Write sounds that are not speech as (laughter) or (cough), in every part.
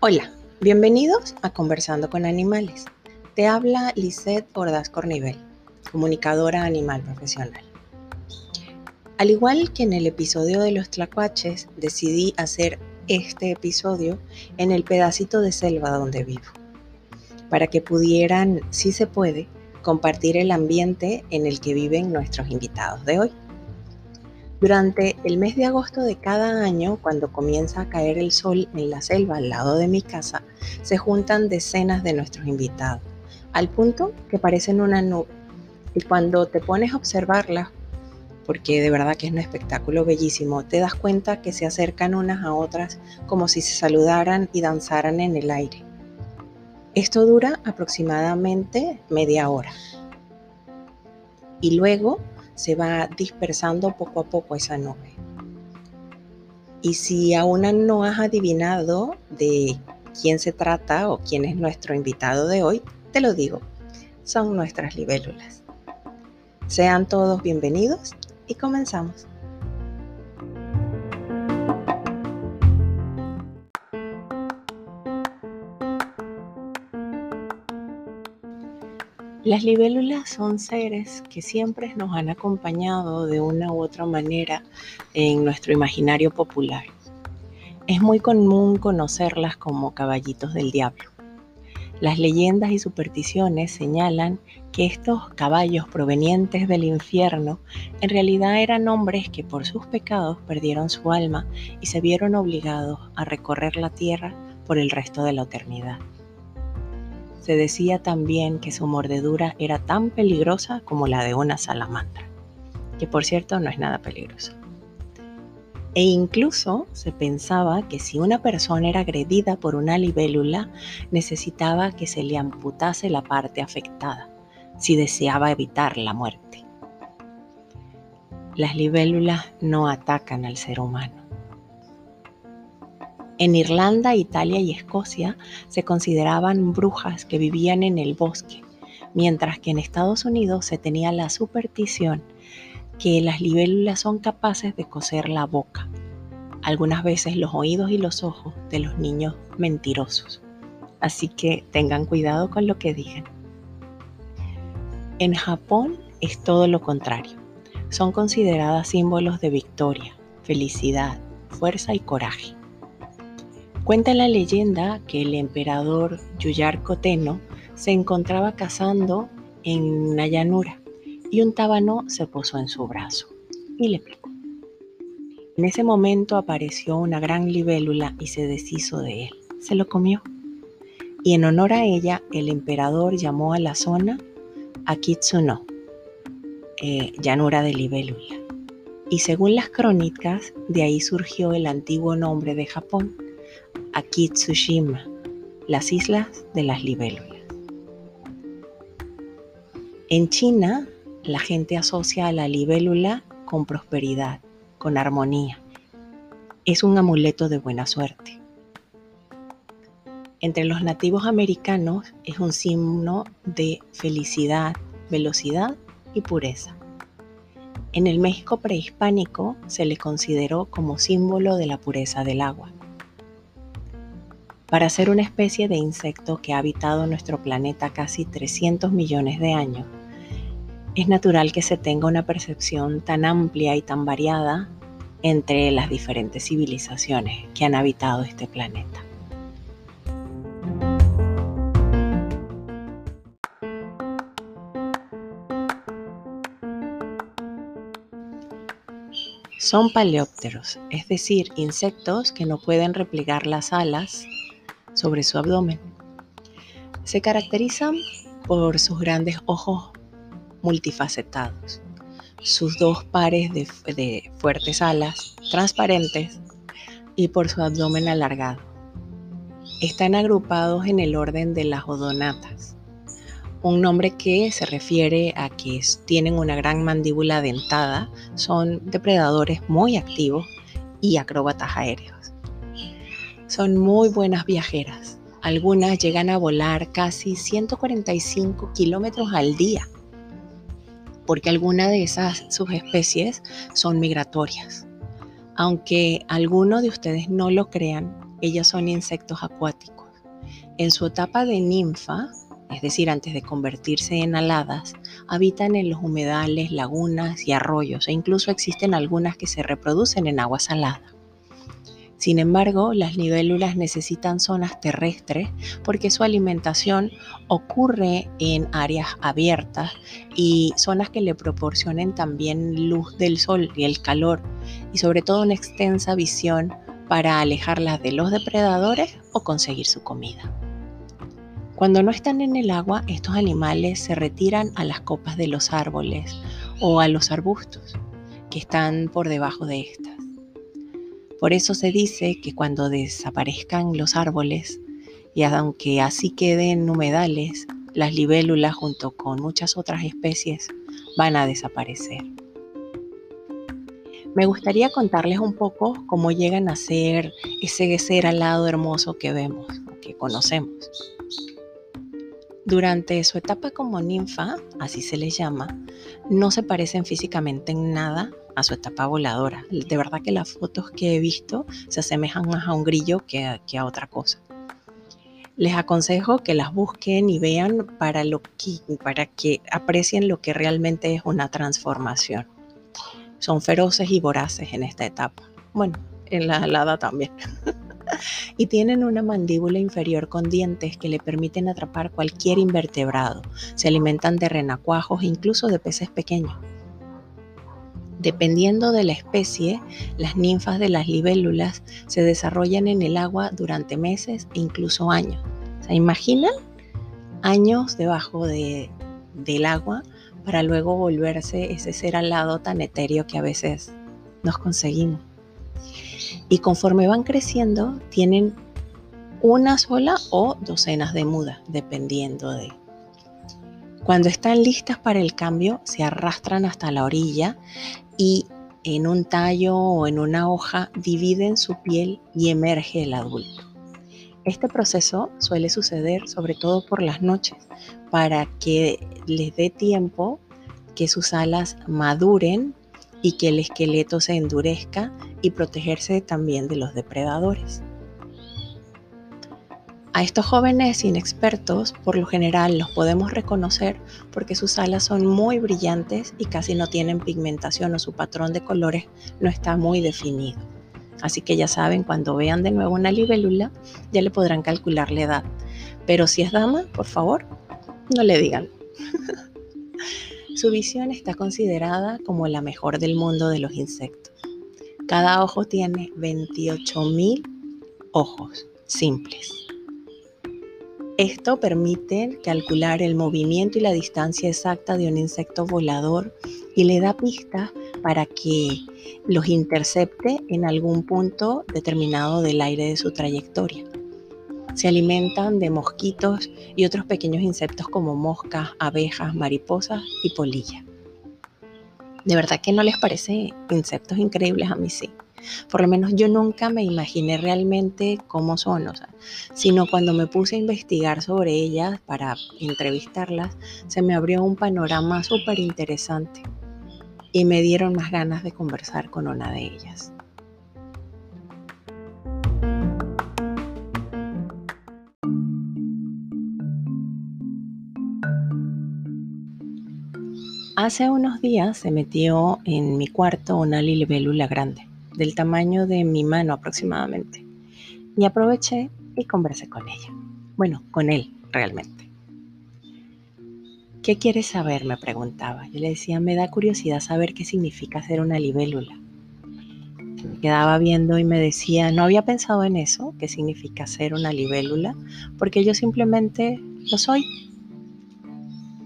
Hola, bienvenidos a Conversando con Animales. Te habla Lisette Ordaz Cornivel, comunicadora animal profesional. Al igual que en el episodio de los tlacuaches, decidí hacer este episodio en el pedacito de selva donde vivo, para que pudieran, si se puede, compartir el ambiente en el que viven nuestros invitados de hoy. Durante el mes de agosto de cada año, cuando comienza a caer el sol en la selva al lado de mi casa, se juntan decenas de nuestros invitados, al punto que parecen una nube. Y cuando te pones a observarlas, porque de verdad que es un espectáculo bellísimo, te das cuenta que se acercan unas a otras como si se saludaran y danzaran en el aire. Esto dura aproximadamente media hora. Y luego se va dispersando poco a poco esa nube. Y si aún no has adivinado de quién se trata o quién es nuestro invitado de hoy, te lo digo, son nuestras libélulas. Sean todos bienvenidos y comenzamos. Las libélulas son seres que siempre nos han acompañado de una u otra manera en nuestro imaginario popular. Es muy común conocerlas como caballitos del diablo. Las leyendas y supersticiones señalan que estos caballos provenientes del infierno en realidad eran hombres que por sus pecados perdieron su alma y se vieron obligados a recorrer la tierra por el resto de la eternidad. Se decía también que su mordedura era tan peligrosa como la de una salamandra, que por cierto no es nada peligroso. E incluso se pensaba que si una persona era agredida por una libélula, necesitaba que se le amputase la parte afectada, si deseaba evitar la muerte. Las libélulas no atacan al ser humano. En Irlanda, Italia y Escocia se consideraban brujas que vivían en el bosque, mientras que en Estados Unidos se tenía la superstición que las libélulas son capaces de coser la boca, algunas veces los oídos y los ojos de los niños mentirosos. Así que tengan cuidado con lo que digan. En Japón es todo lo contrario. Son consideradas símbolos de victoria, felicidad, fuerza y coraje. Cuenta la leyenda que el emperador Yuyarko se encontraba cazando en una llanura y un tábano se posó en su brazo y le picó. En ese momento apareció una gran libélula y se deshizo de él. Se lo comió. Y en honor a ella, el emperador llamó a la zona Akitsuno, eh, llanura de libélula. Y según las crónicas, de ahí surgió el antiguo nombre de Japón, Akitsushima, las islas de las libélulas. En China, la gente asocia a la libélula con prosperidad, con armonía. Es un amuleto de buena suerte. Entre los nativos americanos es un signo de felicidad, velocidad y pureza. En el México prehispánico se le consideró como símbolo de la pureza del agua. Para ser una especie de insecto que ha habitado nuestro planeta casi 300 millones de años, es natural que se tenga una percepción tan amplia y tan variada entre las diferentes civilizaciones que han habitado este planeta. Son paleópteros, es decir, insectos que no pueden replegar las alas sobre su abdomen. Se caracterizan por sus grandes ojos multifacetados, sus dos pares de, fuertes alas transparentes y por su abdomen alargado. Están agrupados en el orden de las odonatas, un nombre que se refiere a que tienen una gran mandíbula dentada, son depredadores muy activos y acróbatas aéreos. Son muy buenas viajeras. Algunas llegan a volar casi 145 kilómetros al día. porque algunas de esas subespecies son migratorias. Aunque algunos de ustedes no lo crean, ellas son insectos acuáticos. En su etapa de ninfa, es decir, antes de convertirse en aladas, habitan en los humedales, lagunas y arroyos e incluso existen algunas que se reproducen en agua salada. Sin embargo, las libélulas necesitan zonas terrestres porque su alimentación ocurre en áreas abiertas y zonas que le proporcionen también luz del sol y el calor y sobre todo una extensa visión para alejarlas de los depredadores o conseguir su comida. Cuando no están en el agua, estos animales se retiran a las copas de los árboles o a los arbustos que están por debajo de estas. Por eso se dice que cuando desaparezcan los árboles, y aunque así queden humedales, las libélulas junto con muchas otras especies van a desaparecer. Me gustaría contarles un poco cómo llegan a ser ese ser alado hermoso que vemos que conocemos. Durante su etapa como ninfa, así se les llama, no se parecen físicamente en nada a su etapa voladora. De verdad que las fotos que he visto se asemejan más a un grillo que a, otra cosa. Les aconsejo que las busquen y vean para, lo que, para que aprecien lo que realmente es una transformación. Son feroces y voraces en esta etapa. Bueno, en la alada también. (laughs) y tienen una mandíbula inferior con dientes que le permiten atrapar cualquier invertebrado. Se alimentan de renacuajos e incluso de peces pequeños. Dependiendo de la especie, las ninfas de las libélulas se desarrollan en el agua durante meses e incluso años. ¿Se imaginan? Años debajo del agua para luego volverse ese ser alado tan etéreo que a veces nos conseguimos. Y conforme van creciendo, tienen una sola o docenas de mudas, dependiendo de. Cuando están listas para el cambio, se arrastran hasta la orilla y en un tallo o en una hoja dividen su piel y emerge el adulto. Este proceso suele suceder sobre todo por las noches para que les dé tiempo que sus alas maduren y que el esqueleto se endurezca y protegerse también de los depredadores. A estos jóvenes inexpertos, por lo general, los podemos reconocer porque sus alas son muy brillantes y casi no tienen pigmentación o su patrón de colores no está muy definido. Así que ya saben, cuando vean de nuevo una libélula, ya le podrán calcular la edad. Pero si es dama, por favor, no le digan. (laughs) Su visión está considerada como la mejor del mundo de los insectos. Cada ojo tiene 28.000 ojos simples. Esto permite calcular el movimiento y la distancia exacta de un insecto volador y le da pistas para que los intercepte en algún punto determinado del aire de su trayectoria. Se alimentan de mosquitos y otros pequeños insectos como moscas, abejas, mariposas y polillas. De verdad que no les parece insectos increíbles a mí sí. Por lo menos yo nunca me imaginé realmente cómo son, sino cuando me puse a investigar sobre ellas para entrevistarlas, se me abrió un panorama súper interesante y me dieron más ganas de conversar con una de ellas. Hace unos días se metió en mi cuarto una libélula grande, del tamaño de mi mano aproximadamente, y aproveché y conversé con ella. Bueno, con él realmente. ¿Qué quieres saber? me preguntaba. Yo le decía, me da curiosidad saber qué significa ser una libélula. Me quedaba viendo y me decía, no había pensado en eso, qué significa ser una libélula, porque yo simplemente lo soy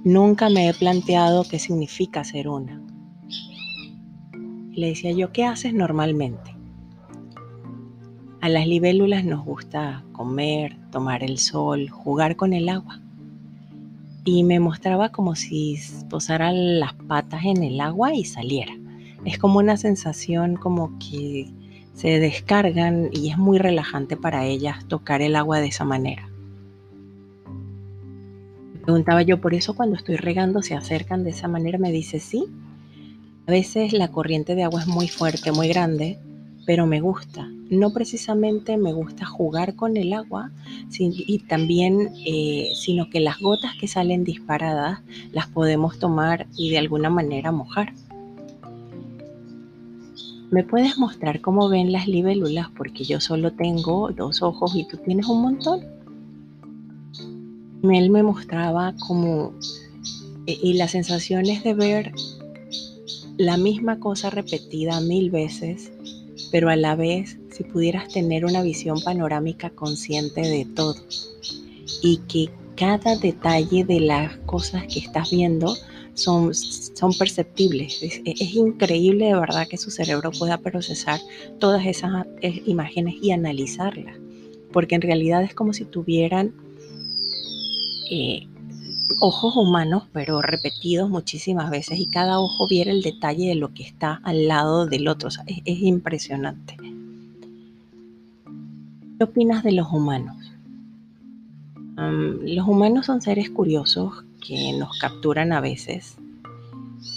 Nunca me he planteado qué significa ser una. Le decía yo, ¿qué haces normalmente? A las libélulas nos gusta comer, tomar el sol, jugar con el agua. Y me mostraba como si posara las patas en el agua y saliera. Es como una sensación como que se descargan y es muy relajante para ellas tocar el agua de esa manera Preguntaba yo, por eso cuando estoy regando se acercan de esa manera, me dice sí. A veces la corriente de agua es muy fuerte, muy grande, pero me gusta. No precisamente me gusta jugar con el agua, y también, eh, sino que las gotas que salen disparadas las podemos tomar y de alguna manera mojar. ¿Me puedes mostrar cómo ven las libélulas? Porque yo solo tengo dos ojos y tú tienes un montón. Él me mostraba como... Y las sensaciones de ver la misma cosa repetida mil veces, pero a la vez si pudieras tener una visión panorámica consciente de todo y que cada detalle de las cosas que estás viendo son, son perceptibles. Es, increíble de verdad que su cerebro pueda procesar todas esas eh, imágenes y analizarlas, porque en realidad es como si tuvieran eh, ojos humanos, pero repetidos muchísimas veces y cada ojo viera el detalle de lo que está al lado del otro. es, es impresionante. ¿Qué opinas de los humanos? los humanos son seres curiosos que nos capturan a veces.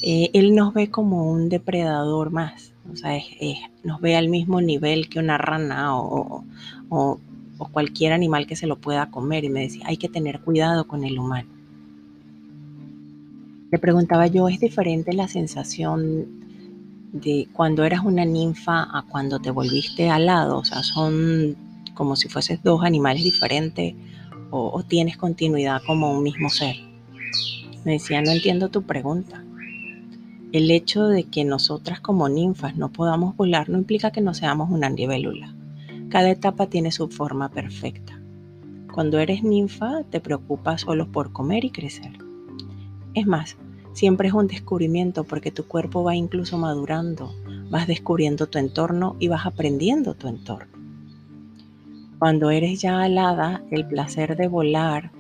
Eh, él nos ve como un depredador más, o sea, nos ve al mismo nivel que una rana o, o, cualquier animal que se lo pueda comer y me decía, hay que tener cuidado con el humano. Preguntaba yo, ¿es diferente la sensación de cuando eras una ninfa a cuando te volviste alado? O sea, son como si fueses dos animales diferentes o, tienes continuidad como un mismo ser. Me decía, no entiendo tu pregunta. El hecho de que nosotras como ninfas no podamos volar no implica que no seamos una libélula. Cada etapa tiene su forma perfecta. Cuando eres ninfa te preocupas solo por comer y crecer. Es más, siempre es un descubrimiento porque tu cuerpo va incluso madurando, vas descubriendo tu entorno y vas aprendiendo tu entorno. Cuando eres ya alada, el placer de volar,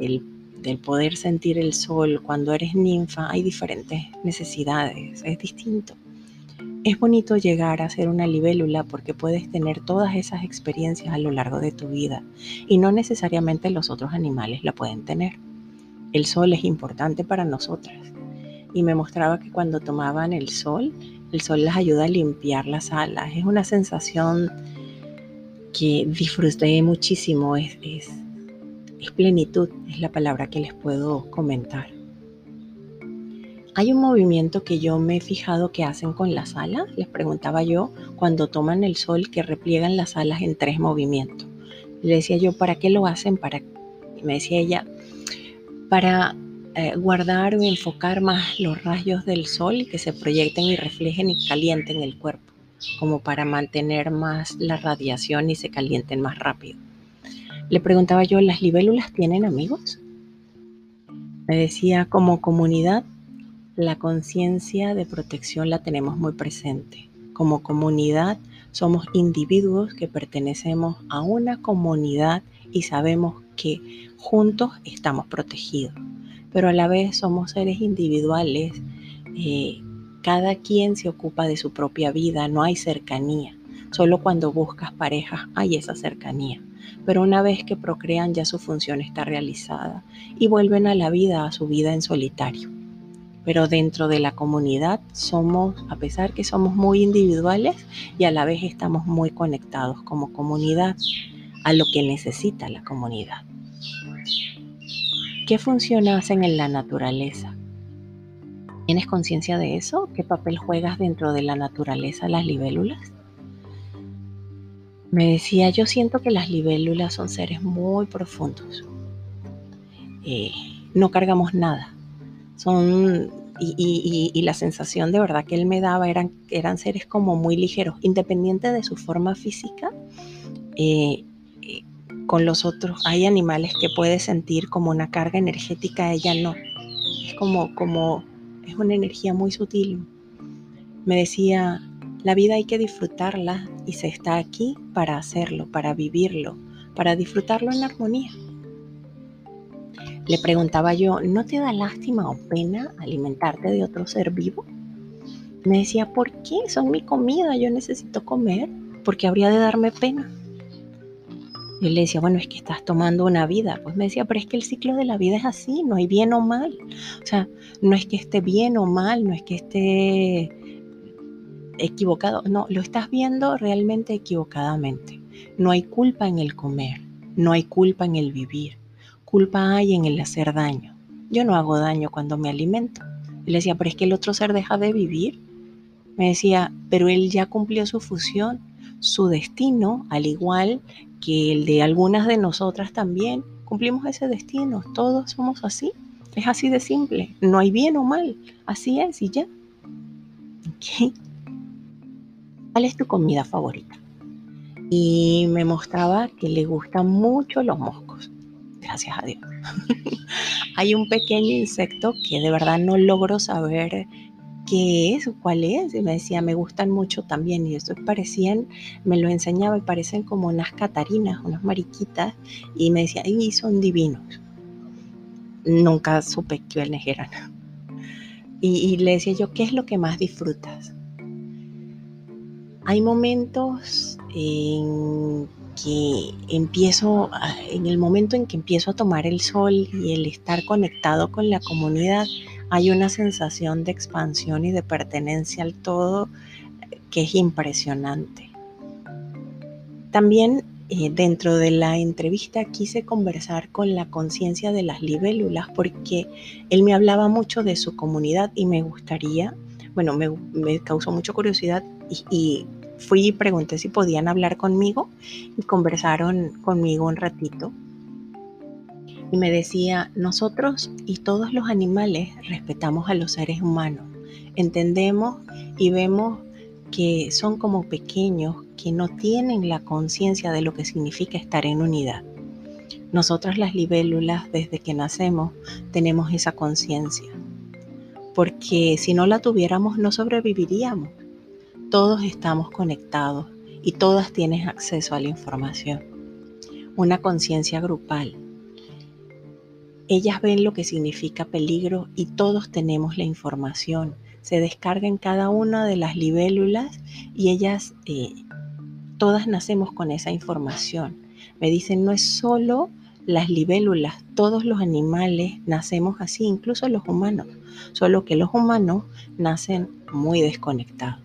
el, del poder sentir el sol, cuando eres ninfa, hay diferentes necesidades, es distinto. Es bonito llegar a ser una libélula porque puedes tener todas esas experiencias a lo largo de tu vida y no necesariamente los otros animales la pueden tener. El sol es importante para nosotras y me mostraba que cuando tomaban el sol, el sol les ayuda a limpiar las alas. Es una sensación que disfruté muchísimo, es, es, plenitud, es la palabra que les puedo comentar. Hay un movimiento que yo me he fijado que hacen con las alas, les preguntaba yo, cuando toman el sol, que repliegan las alas en tres movimientos. Le decía yo, ¿para qué lo hacen? Para, me decía ella, para eh, guardar o enfocar más los rayos del sol que se proyecten y reflejen y calienten el cuerpo como para mantener más la radiación y se calienten más rápido. Le preguntaba yo, ¿las libélulas tienen amigos? Me decía, como comunidad, la conciencia de protección la tenemos muy presente. Como comunidad, somos individuos que pertenecemos a una comunidad y sabemos que juntos estamos protegidos. Pero a la vez somos seres individuales eh, cada quien se ocupa de su propia vida, no hay cercanía. Solo cuando buscas parejas hay esa cercanía. Pero una vez que procrean ya su función está realizada y vuelven a la vida, a su vida en solitario. Pero dentro de la comunidad somos, a pesar que somos muy individuales y a la vez estamos muy conectados como comunidad a lo que necesita la comunidad. ¿Qué función hacen en la naturaleza? ¿Tienes conciencia de eso? ¿Qué papel juegas dentro de la naturaleza las libélulas? Me decía, yo siento que las libélulas son seres muy profundos. Eh, no cargamos nada. Son, y, la sensación de verdad que él me daba eran, eran seres como muy ligeros, independiente de su forma física. Eh, con los otros hay animales que puede sentir como una carga energética, ella no. Es como, como es una energía muy sutil. Me decía, la vida hay que disfrutarla y se está aquí para hacerlo, para vivirlo, para disfrutarlo en armonía. Le preguntaba yo, ¿no te da lástima o pena alimentarte de otro ser vivo? Me decía, ¿por qué? Son mi comida, yo necesito comer, porque habría de darme pena. Yo le decía, bueno, es que estás tomando una vida. Pues me decía, pero es que el ciclo de la vida es así, no hay bien o mal. O sea, no es que esté bien o mal, no es que esté equivocado. No, lo estás viendo realmente equivocadamente. No hay culpa en el comer, no hay culpa en el vivir. Culpa hay en el hacer daño. Yo no hago daño cuando me alimento. Y le decía, pero es que el otro ser deja de vivir. Me decía, pero él ya cumplió su fusión, su destino, al igual que el de algunas de nosotras también. Cumplimos ese destino, todos somos así. Es así de simple, no hay bien o mal, así es y ya. ¿Cuál es tu comida favorita? Y me mostraba que le gustan mucho los moscos. Gracias a Dios. (laughs) Hay un pequeño insecto que de verdad no logro saber qué es o cuál es. Y me decía, me gustan mucho también. Y estos parecían, me lo enseñaba y parecen como unas catarinas, unas mariquitas. Y me decía, y son divinos. Nunca supe quiénes eran. Y, y le decía yo, ¿qué es lo que más disfrutas? Hay momentos en que empiezo, en el momento en que empiezo a tomar el sol y el estar conectado con la comunidad, hay una sensación de expansión y de pertenencia al todo que es impresionante. También eh, dentro de la entrevista quise conversar con la conciencia de las libélulas porque él me hablaba mucho de su comunidad y me gustaría, bueno, me, me causó mucha curiosidad y, fui y pregunté si podían hablar conmigo y conversaron conmigo un ratito. Y me decía, nosotros y todos los animales respetamos a los seres humanos, entendemos y vemos que son como pequeños, que no tienen la conciencia de lo que significa estar en unidad. Nosotras las libélulas, desde que nacemos, tenemos esa conciencia, porque si no la tuviéramos no sobreviviríamos todos estamos conectados y todas tienen acceso a la información. Una conciencia grupal. Ellas ven lo que significa peligro y todos tenemos la información. Se descarga en cada una de las libélulas y ellas, eh, todas nacemos con esa información. Me dicen, no es solo las libélulas, todos los animales nacemos así, incluso los humanos, solo que los humanos nacen muy desconectados.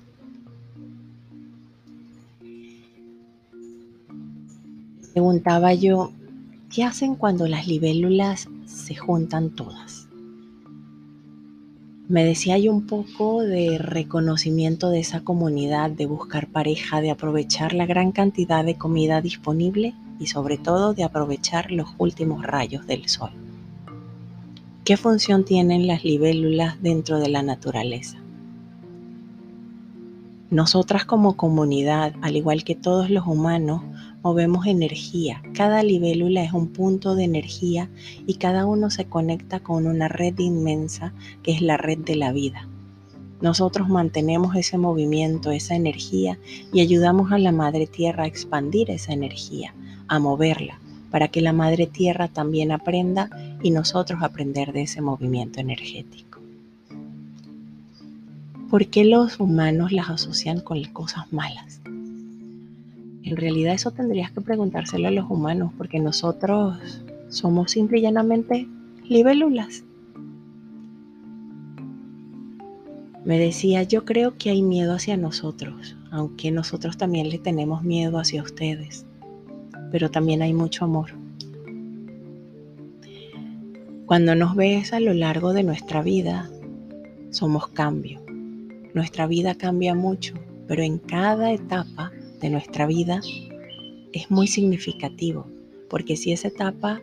Preguntaba yo, ¿qué hacen cuando las libélulas se juntan todas? Me decía yo un poco de reconocimiento de esa comunidad, de buscar pareja, de aprovechar la gran cantidad de comida disponible y sobre todo de aprovechar los últimos rayos del sol. ¿Qué función tienen las libélulas dentro de la naturaleza? Nosotras como comunidad, al igual que todos los humanos, movemos energía. Cada libélula es un punto de energía y cada uno se conecta con una red inmensa que es la red de la vida. Nosotros mantenemos ese movimiento, esa energía y ayudamos a la Madre Tierra a expandir esa energía, a moverla, para que la Madre Tierra también aprenda y nosotros aprender de ese movimiento energético. ¿Por qué los humanos las asocian con cosas malas? En realidad eso tendrías que preguntárselo a los humanos porque nosotros somos simple y llanamente libélulas. Me decía, yo creo que hay miedo hacia nosotros, aunque nosotros también le tenemos miedo hacia ustedes, pero también hay mucho amor. Cuando nos ves a lo largo de nuestra vida, somos cambio. Nuestra vida cambia mucho, pero en cada etapa de nuestra vida es muy significativo, porque si esa etapa,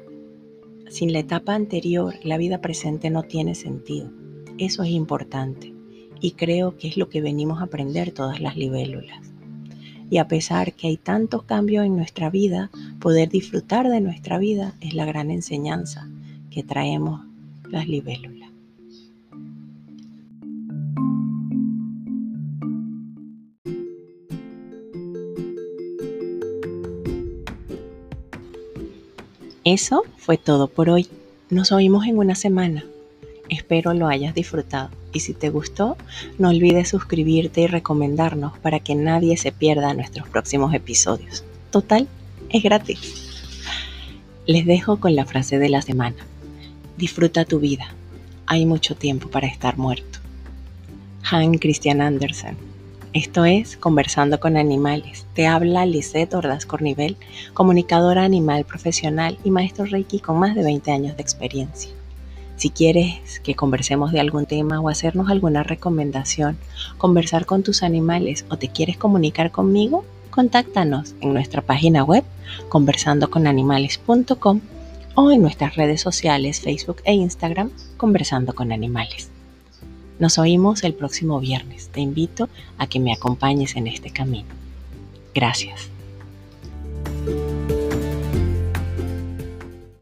sin la etapa anterior, la vida presente no tiene sentido. Eso es importante y creo que es lo que venimos a aprender todas las libélulas. Y a pesar que hay tantos cambios en nuestra vida, poder disfrutar de nuestra vida es la gran enseñanza que traemos las libélulas. Eso fue todo por hoy. Nos oímos en una semana. Espero lo hayas disfrutado y si te gustó, no olvides suscribirte y recomendarnos para que nadie se pierda nuestros próximos episodios. Total, es gratis. Les dejo con la frase de la semana. Disfruta tu vida. Hay mucho tiempo para estar muerto. Han Christian Andersen. Esto es Conversando con Animales. Te habla Lisette Ordaz Cornivel, comunicadora animal profesional y maestro Reiki con más de 20 años de experiencia. Si quieres que conversemos de algún tema o hacernos alguna recomendación, conversar con tus animales o te quieres comunicar conmigo, contáctanos en nuestra página web conversandoconanimales.com o en nuestras redes sociales Facebook e Instagram Conversando con Animales. Nos oímos el próximo viernes. Te invito a que me acompañes en este camino. Gracias.